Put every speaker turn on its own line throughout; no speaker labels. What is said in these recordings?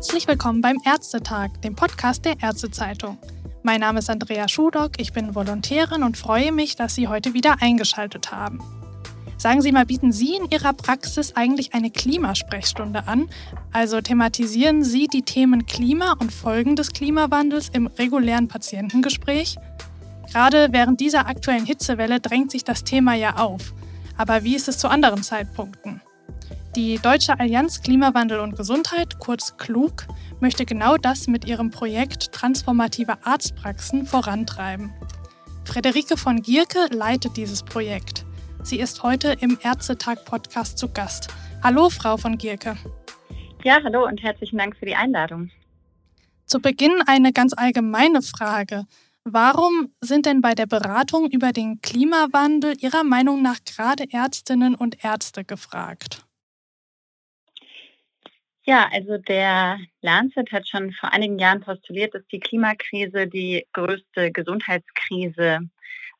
Herzlich willkommen beim Ärztetag, dem Podcast der Ärztezeitung. Mein Name ist Andrea Schudock, ich bin Volontärin und freue mich, dass Sie heute wieder eingeschaltet haben. Sagen Sie mal, bieten Sie in Ihrer Praxis eigentlich eine Klimasprechstunde an? Also thematisieren Sie die Themen Klima und Folgen des Klimawandels im regulären Patientengespräch? Gerade während dieser aktuellen Hitzewelle drängt sich das Thema ja auf. Aber wie ist es zu anderen Zeitpunkten? Die Deutsche Allianz Klimawandel und Gesundheit, kurz KLUG, möchte genau das mit ihrem Projekt Transformative Arztpraxen vorantreiben. Frederike von Gierke leitet dieses Projekt. Sie ist heute im Ärztetag-Podcast zu Gast. Hallo, Frau von Gierke.
Ja, hallo und herzlichen Dank für die Einladung.
Zu Beginn eine ganz allgemeine Frage. Warum sind denn bei der Beratung über den Klimawandel Ihrer Meinung nach gerade Ärztinnen und Ärzte gefragt?
Ja, also der Lancet hat schon vor einigen Jahren postuliert, dass die Klimakrise die größte Gesundheitskrise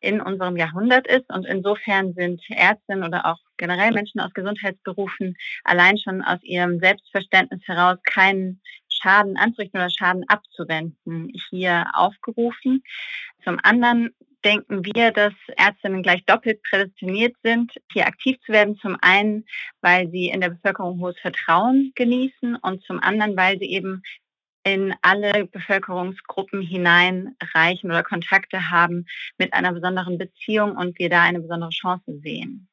in unserem Jahrhundert ist. Und insofern sind Ärztinnen oder auch generell Menschen aus Gesundheitsberufen allein schon aus ihrem Selbstverständnis heraus keinen Schaden anzurichten oder Schaden abzuwenden, hier aufgerufen. Zum anderen denken wir, dass Ärztinnen gleich doppelt prädestiniert sind, hier aktiv zu werden. Zum einen, weil sie in der Bevölkerung hohes Vertrauen genießen und zum anderen, weil sie eben in alle Bevölkerungsgruppen hineinreichen oder Kontakte haben mit einer besonderen Beziehung und wir da eine besondere Chance sehen.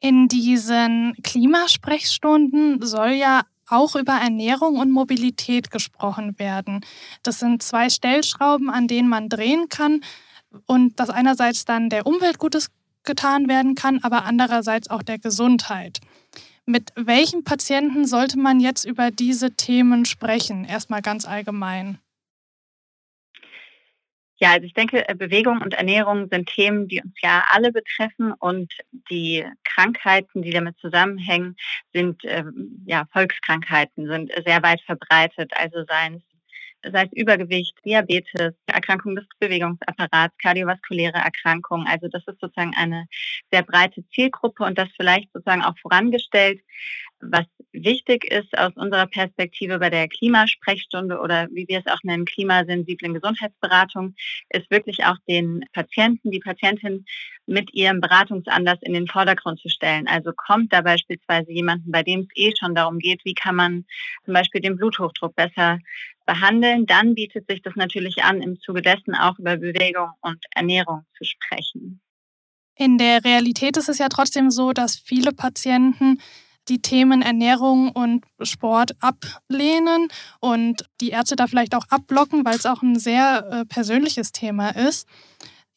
In diesen Klimasprechstunden soll ja auch über Ernährung und Mobilität gesprochen werden. Das sind zwei Stellschrauben, an denen man drehen kann und dass einerseits dann der Umwelt Gutes getan werden kann, aber andererseits auch der Gesundheit. Mit welchen Patienten sollte man jetzt über diese Themen sprechen? Erstmal ganz allgemein.
Ja, also ich denke, äh, Bewegung und Ernährung sind Themen, die uns ja alle betreffen und die Krankheiten, die damit zusammenhängen, sind ähm, ja Volkskrankheiten, sind sehr weit verbreitet. Also seien es sei es Übergewicht, Diabetes, Erkrankung des Bewegungsapparats, kardiovaskuläre Erkrankungen. Also das ist sozusagen eine sehr breite Zielgruppe und das vielleicht sozusagen auch vorangestellt. Was wichtig ist aus unserer Perspektive bei der Klimasprechstunde oder wie wir es auch nennen, klimasensiblen Gesundheitsberatung, ist wirklich auch den Patienten, die Patientin mit ihrem Beratungsanlass in den Vordergrund zu stellen. Also kommt da beispielsweise jemanden, bei dem es eh schon darum geht, wie kann man zum Beispiel den Bluthochdruck besser behandeln, dann bietet sich das natürlich an, im Zuge dessen auch über Bewegung und Ernährung zu sprechen.
In der Realität ist es ja trotzdem so, dass viele Patienten die Themen Ernährung und Sport ablehnen und die Ärzte da vielleicht auch abblocken, weil es auch ein sehr äh, persönliches Thema ist.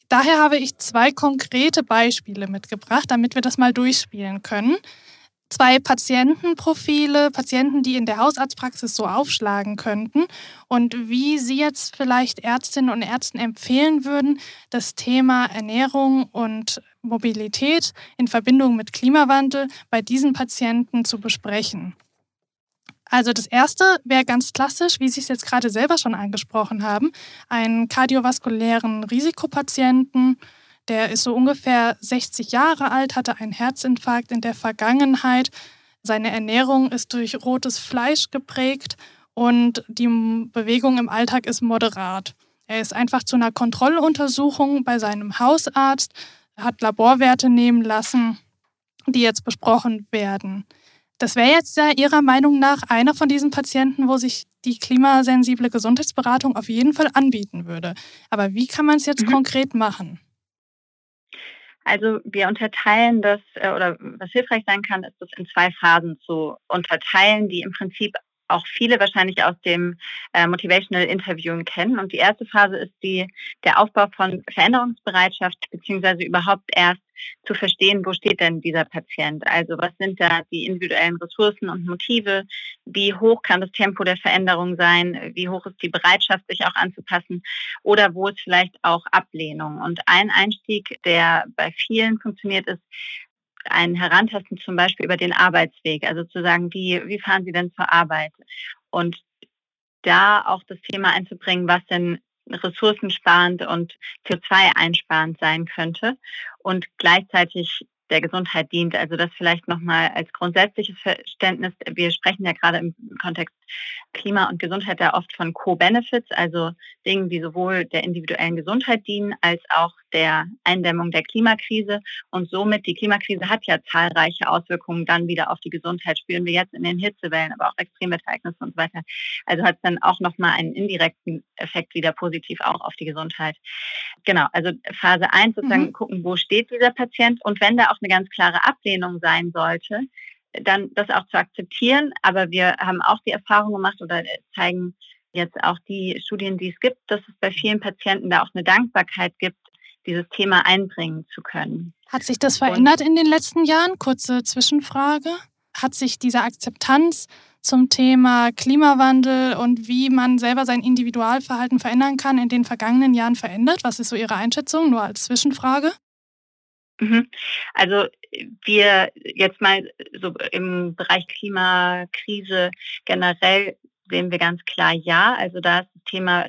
Daher habe ich zwei konkrete Beispiele mitgebracht, damit wir das mal durchspielen können zwei Patientenprofile, Patienten, die in der Hausarztpraxis so aufschlagen könnten und wie Sie jetzt vielleicht Ärztinnen und Ärzten empfehlen würden, das Thema Ernährung und Mobilität in Verbindung mit Klimawandel bei diesen Patienten zu besprechen. Also das erste wäre ganz klassisch, wie Sie es jetzt gerade selber schon angesprochen haben, einen kardiovaskulären Risikopatienten, der ist so ungefähr 60 Jahre alt, hatte einen Herzinfarkt in der Vergangenheit. Seine Ernährung ist durch rotes Fleisch geprägt und die Bewegung im Alltag ist moderat. Er ist einfach zu einer Kontrolluntersuchung bei seinem Hausarzt, hat Laborwerte nehmen lassen, die jetzt besprochen werden. Das wäre jetzt ja Ihrer Meinung nach einer von diesen Patienten, wo sich die klimasensible Gesundheitsberatung auf jeden Fall anbieten würde. Aber wie kann man es jetzt mhm. konkret machen?
Also wir unterteilen das, äh, oder was hilfreich sein kann, ist das in zwei Phasen zu unterteilen, die im Prinzip auch viele wahrscheinlich aus dem äh, Motivational Interviewen kennen. Und die erste Phase ist die, der Aufbau von Veränderungsbereitschaft, beziehungsweise überhaupt erst zu verstehen, wo steht denn dieser Patient? Also was sind da die individuellen Ressourcen und Motive? Wie hoch kann das Tempo der Veränderung sein? Wie hoch ist die Bereitschaft, sich auch anzupassen? Oder wo ist vielleicht auch Ablehnung? Und ein Einstieg, der bei vielen funktioniert, ist, ein Herantasten zum Beispiel über den Arbeitsweg, also zu sagen, wie, wie fahren Sie denn zur Arbeit? Und da auch das Thema einzubringen, was denn ressourcensparend und CO2 einsparend sein könnte und gleichzeitig der Gesundheit dient. Also das vielleicht nochmal als grundsätzliches Verständnis. Wir sprechen ja gerade im Kontext Klima und Gesundheit da oft von Co-Benefits, also Dingen, die sowohl der individuellen Gesundheit dienen als auch der Eindämmung der Klimakrise. Und somit, die Klimakrise hat ja zahlreiche Auswirkungen dann wieder auf die Gesundheit. Spüren wir jetzt in den Hitzewellen, aber auch Extremwetterereignisse und so weiter. Also hat es dann auch nochmal einen indirekten Effekt wieder positiv auch auf die Gesundheit. Genau, also Phase 1 sozusagen mhm. gucken, wo steht dieser Patient und wenn da auch eine ganz klare Ablehnung sein sollte, dann das auch zu akzeptieren. Aber wir haben auch die Erfahrung gemacht oder zeigen jetzt auch die Studien, die es gibt, dass es bei vielen Patienten da auch eine Dankbarkeit gibt, dieses Thema einbringen zu können.
Hat sich das verändert Und in den letzten Jahren? Kurze Zwischenfrage. Hat sich diese Akzeptanz zum Thema Klimawandel und wie man selber sein Individualverhalten verändern kann in den vergangenen Jahren verändert? Was ist so Ihre Einschätzung? Nur als Zwischenfrage.
Mhm. Also wir jetzt mal so im Bereich Klimakrise generell sehen wir ganz klar ja. Also da ist das Thema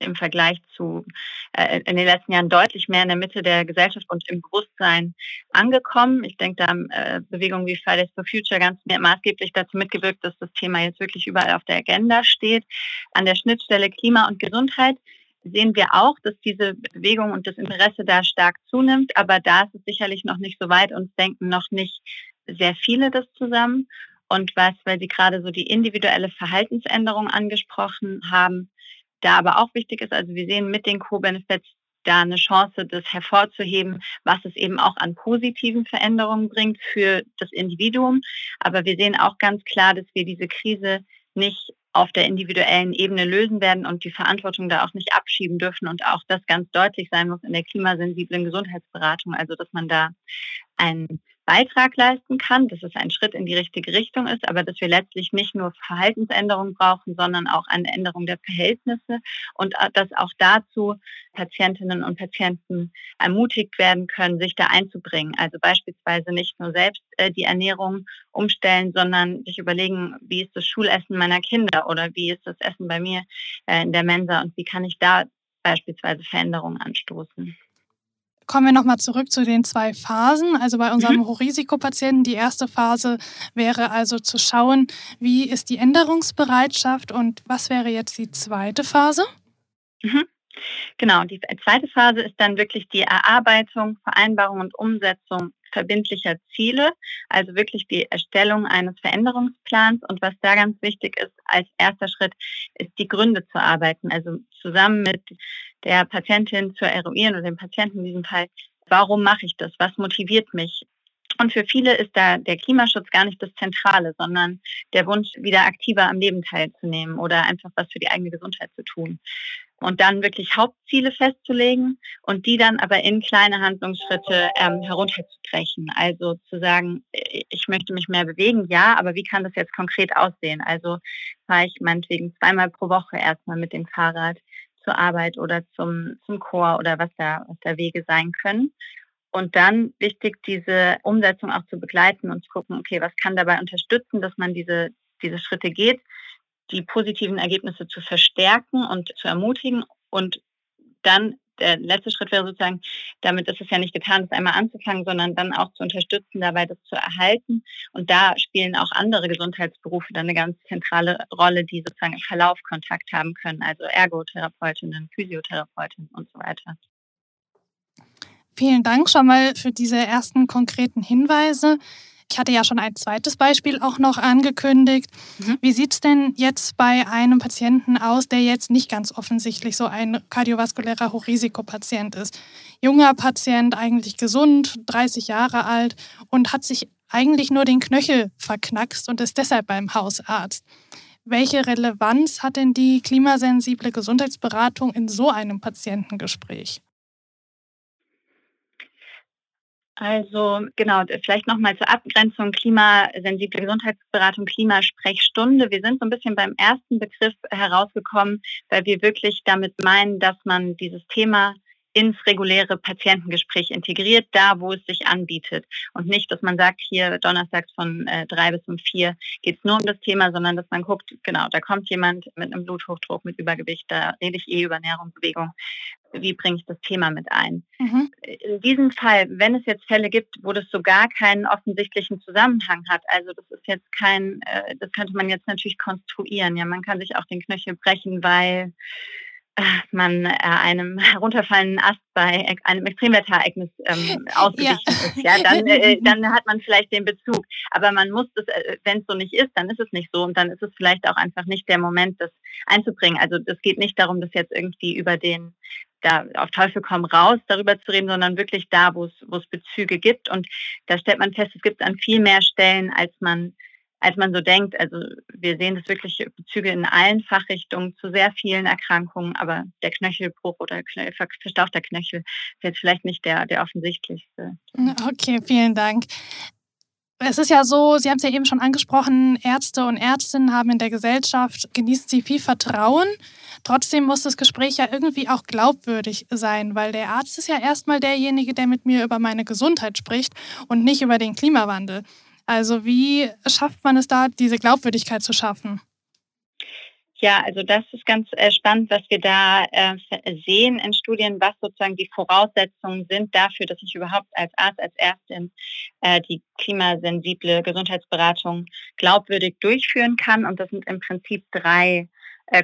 im Vergleich zu äh, in den letzten Jahren deutlich mehr in der Mitte der Gesellschaft und im Bewusstsein angekommen. Ich denke, da haben äh, Bewegungen wie Fridays for Future ganz maßgeblich dazu mitgewirkt, dass das Thema jetzt wirklich überall auf der Agenda steht. An der Schnittstelle Klima und Gesundheit sehen wir auch, dass diese Bewegung und das Interesse da stark zunimmt. Aber da ist es sicherlich noch nicht so weit und denken noch nicht sehr viele das zusammen. Und was, weil Sie gerade so die individuelle Verhaltensänderung angesprochen haben, da aber auch wichtig ist, also wir sehen mit den Co-Benefits da eine Chance, das hervorzuheben, was es eben auch an positiven Veränderungen bringt für das Individuum. Aber wir sehen auch ganz klar, dass wir diese Krise nicht auf der individuellen Ebene lösen werden und die Verantwortung da auch nicht abschieben dürfen und auch das ganz deutlich sein muss in der klimasensiblen Gesundheitsberatung, also dass man da einen Beitrag leisten kann, dass es ein Schritt in die richtige Richtung ist, aber dass wir letztlich nicht nur Verhaltensänderungen brauchen, sondern auch eine Änderung der Verhältnisse und äh, dass auch dazu Patientinnen und Patienten ermutigt werden können, sich da einzubringen. Also beispielsweise nicht nur selbst äh, die Ernährung umstellen, sondern sich überlegen, wie ist das Schulessen meiner Kinder oder wie ist das Essen bei mir äh, in der Mensa und wie kann ich da beispielsweise Veränderungen anstoßen.
Kommen wir nochmal zurück zu den zwei Phasen. Also bei unserem mhm. Hochrisikopatienten, die erste Phase wäre also zu schauen, wie ist die Änderungsbereitschaft und was wäre jetzt die zweite Phase?
Mhm. Genau, die zweite Phase ist dann wirklich die Erarbeitung, Vereinbarung und Umsetzung verbindlicher Ziele, also wirklich die Erstellung eines Veränderungsplans. Und was da ganz wichtig ist als erster Schritt, ist die Gründe zu arbeiten, also zusammen mit der Patientin zu eruieren oder dem Patienten in diesem Fall, warum mache ich das, was motiviert mich. Und für viele ist da der Klimaschutz gar nicht das Zentrale, sondern der Wunsch, wieder aktiver am Leben teilzunehmen oder einfach was für die eigene Gesundheit zu tun und dann wirklich Hauptziele festzulegen und die dann aber in kleine Handlungsschritte ähm, herunterzubrechen. Also zu sagen, ich möchte mich mehr bewegen, ja, aber wie kann das jetzt konkret aussehen? Also fahre ich meinetwegen zweimal pro Woche erstmal mit dem Fahrrad zur Arbeit oder zum, zum Chor oder was da, was da Wege sein können. Und dann wichtig, diese Umsetzung auch zu begleiten und zu gucken, okay, was kann dabei unterstützen, dass man diese, diese Schritte geht die positiven Ergebnisse zu verstärken und zu ermutigen und dann der letzte Schritt wäre sozusagen, damit ist es ja nicht getan, das einmal anzufangen, sondern dann auch zu unterstützen, dabei das zu erhalten. Und da spielen auch andere Gesundheitsberufe dann eine ganz zentrale Rolle, die sozusagen im Verlauf Kontakt haben können, also Ergotherapeutinnen, Physiotherapeutinnen und so weiter.
Vielen Dank schon mal für diese ersten konkreten Hinweise. Ich hatte ja schon ein zweites Beispiel auch noch angekündigt. Mhm. Wie sieht es denn jetzt bei einem Patienten aus, der jetzt nicht ganz offensichtlich so ein kardiovaskulärer Hochrisikopatient ist? Junger Patient, eigentlich gesund, 30 Jahre alt und hat sich eigentlich nur den Knöchel verknackst und ist deshalb beim Hausarzt. Welche Relevanz hat denn die klimasensible Gesundheitsberatung in so einem Patientengespräch?
Also genau, vielleicht nochmal zur Abgrenzung klimasensible Gesundheitsberatung, Klimasprechstunde. Wir sind so ein bisschen beim ersten Begriff herausgekommen, weil wir wirklich damit meinen, dass man dieses Thema ins reguläre Patientengespräch integriert, da wo es sich anbietet. Und nicht, dass man sagt, hier donnerstags von äh, drei bis um vier geht es nur um das Thema, sondern dass man guckt, genau, da kommt jemand mit einem Bluthochdruck, mit Übergewicht, da rede ich eh über Ernährung, Bewegung. Wie bringe ich das Thema mit ein. Mhm. In diesem Fall, wenn es jetzt Fälle gibt, wo das so gar keinen offensichtlichen Zusammenhang hat, also das ist jetzt kein, äh, das könnte man jetzt natürlich konstruieren. Ja, man kann sich auch den Knöchel brechen, weil äh, man äh, einem herunterfallenden Ast bei einem Extremwetterereignis ähm, ausgewichen ja. ist, ja, dann, äh, dann hat man vielleicht den Bezug. Aber man muss das, wenn es so nicht ist, dann ist es nicht so und dann ist es vielleicht auch einfach nicht der Moment, das einzubringen. Also es geht nicht darum, das jetzt irgendwie über den da auf Teufel komm raus darüber zu reden, sondern wirklich da, wo es, wo es Bezüge gibt. Und da stellt man fest, es gibt an viel mehr Stellen, als man, als man so denkt. Also wir sehen das wirklich Bezüge in allen Fachrichtungen zu sehr vielen Erkrankungen, aber der Knöchelbruch oder verstauchter Knöchel ist jetzt vielleicht nicht der, der offensichtlichste.
Okay, vielen Dank. Es ist ja so, Sie haben es ja eben schon angesprochen, Ärzte und Ärztinnen haben in der Gesellschaft, genießen sie viel Vertrauen. Trotzdem muss das Gespräch ja irgendwie auch glaubwürdig sein, weil der Arzt ist ja erstmal derjenige, der mit mir über meine Gesundheit spricht und nicht über den Klimawandel. Also wie schafft man es da, diese Glaubwürdigkeit zu schaffen?
Ja, also das ist ganz äh, spannend, was wir da äh, sehen in Studien, was sozusagen die Voraussetzungen sind dafür, dass ich überhaupt als Arzt, als Ärztin äh, die klimasensible Gesundheitsberatung glaubwürdig durchführen kann. Und das sind im Prinzip drei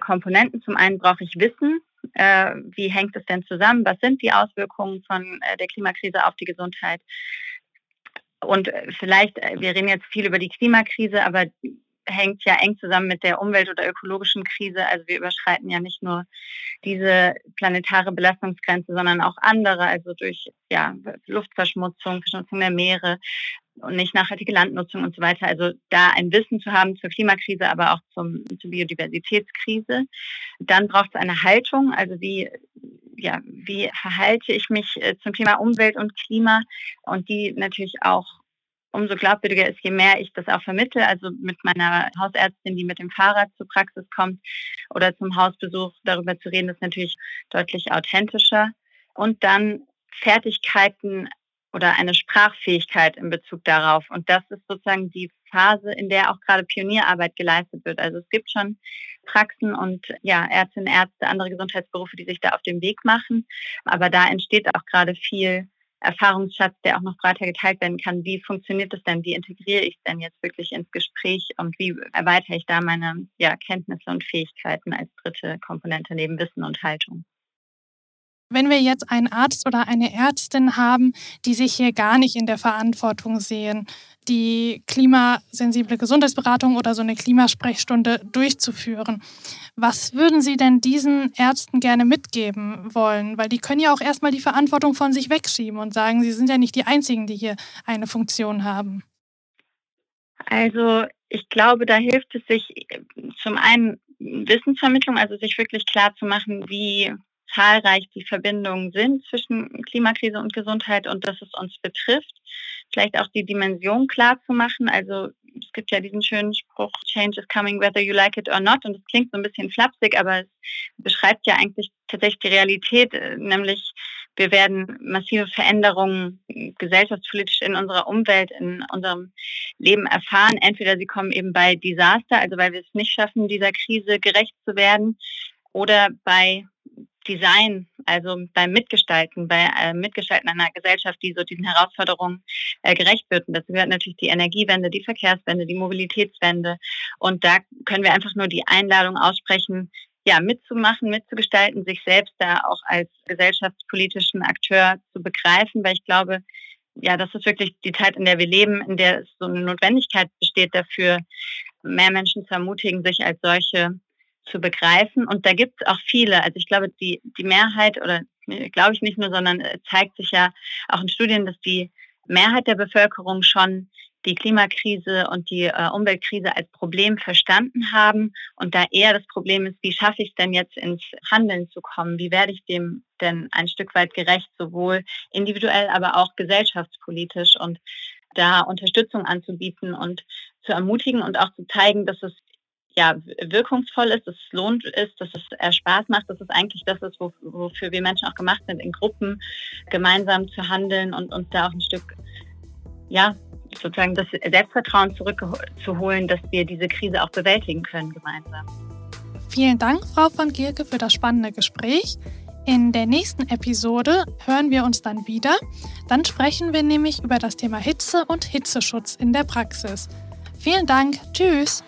Komponenten. Zum einen brauche ich Wissen. Wie hängt es denn zusammen? Was sind die Auswirkungen von der Klimakrise auf die Gesundheit? Und vielleicht, wir reden jetzt viel über die Klimakrise, aber hängt ja eng zusammen mit der Umwelt- oder ökologischen Krise. Also wir überschreiten ja nicht nur diese planetare Belastungsgrenze, sondern auch andere, also durch ja, Luftverschmutzung, Verschmutzung der Meere und nicht nachhaltige Landnutzung und so weiter. Also da ein Wissen zu haben zur Klimakrise, aber auch zum, zur Biodiversitätskrise. Dann braucht es eine Haltung, also wie ja, wie verhalte ich mich äh, zum Thema Umwelt und Klima und die natürlich auch umso glaubwürdiger ist, je mehr ich das auch vermittle, also mit meiner Hausärztin, die mit dem Fahrrad zur Praxis kommt oder zum Hausbesuch darüber zu reden, ist natürlich deutlich authentischer. Und dann Fertigkeiten oder eine Sprachfähigkeit in Bezug darauf. Und das ist sozusagen die Phase, in der auch gerade Pionierarbeit geleistet wird. Also es gibt schon Praxen und ja, Ärztinnen, Ärzte, andere Gesundheitsberufe, die sich da auf den Weg machen. Aber da entsteht auch gerade viel Erfahrungsschatz, der auch noch breiter geteilt werden kann. Wie funktioniert das denn? Wie integriere ich es denn jetzt wirklich ins Gespräch und wie erweitere ich da meine ja, Kenntnisse und Fähigkeiten als dritte Komponente neben Wissen und Haltung?
Wenn wir jetzt einen Arzt oder eine Ärztin haben, die sich hier gar nicht in der Verantwortung sehen, die klimasensible Gesundheitsberatung oder so eine Klimasprechstunde durchzuführen, was würden Sie denn diesen Ärzten gerne mitgeben wollen? Weil die können ja auch erstmal die Verantwortung von sich wegschieben und sagen, sie sind ja nicht die Einzigen, die hier eine Funktion haben.
Also ich glaube, da hilft es sich zum einen Wissensvermittlung, also sich wirklich klar zu machen, wie zahlreich die Verbindungen sind zwischen Klimakrise und Gesundheit und dass es uns betrifft. Vielleicht auch die Dimension klar zu machen. Also es gibt ja diesen schönen Spruch, Change is coming whether you like it or not. Und es klingt so ein bisschen flapsig, aber es beschreibt ja eigentlich tatsächlich die Realität, äh, nämlich wir werden massive Veränderungen gesellschaftspolitisch in unserer Umwelt, in unserem Leben erfahren. Entweder sie kommen eben bei Desaster, also weil wir es nicht schaffen, dieser Krise gerecht zu werden, oder bei Design, also beim Mitgestalten, bei äh, Mitgestalten einer Gesellschaft, die so diesen Herausforderungen äh, gerecht wird. Und das gehört natürlich die Energiewende, die Verkehrswende, die Mobilitätswende. Und da können wir einfach nur die Einladung aussprechen, ja, mitzumachen, mitzugestalten, sich selbst da auch als gesellschaftspolitischen Akteur zu begreifen, weil ich glaube, ja, das ist wirklich die Zeit, in der wir leben, in der es so eine Notwendigkeit besteht dafür, mehr Menschen zu ermutigen, sich als solche zu begreifen. Und da gibt es auch viele. Also ich glaube, die, die Mehrheit oder glaube ich nicht nur, sondern zeigt sich ja auch in Studien, dass die Mehrheit der Bevölkerung schon die Klimakrise und die äh, Umweltkrise als Problem verstanden haben und da eher das Problem ist, wie schaffe ich es denn jetzt ins Handeln zu kommen? Wie werde ich dem denn ein Stück weit gerecht, sowohl individuell, aber auch gesellschaftspolitisch und da Unterstützung anzubieten und zu ermutigen und auch zu zeigen, dass es ja, wirkungsvoll ist, dass es lohnt ist, dass es Spaß macht, dass es eigentlich das ist, wofür wir Menschen auch gemacht sind, in Gruppen gemeinsam zu handeln und uns da auch ein Stück, ja, sozusagen das Selbstvertrauen zurückzuholen, dass wir diese Krise auch bewältigen können gemeinsam.
Vielen Dank, Frau von Gierke, für das spannende Gespräch. In der nächsten Episode hören wir uns dann wieder. Dann sprechen wir nämlich über das Thema Hitze und Hitzeschutz in der Praxis. Vielen Dank. Tschüss.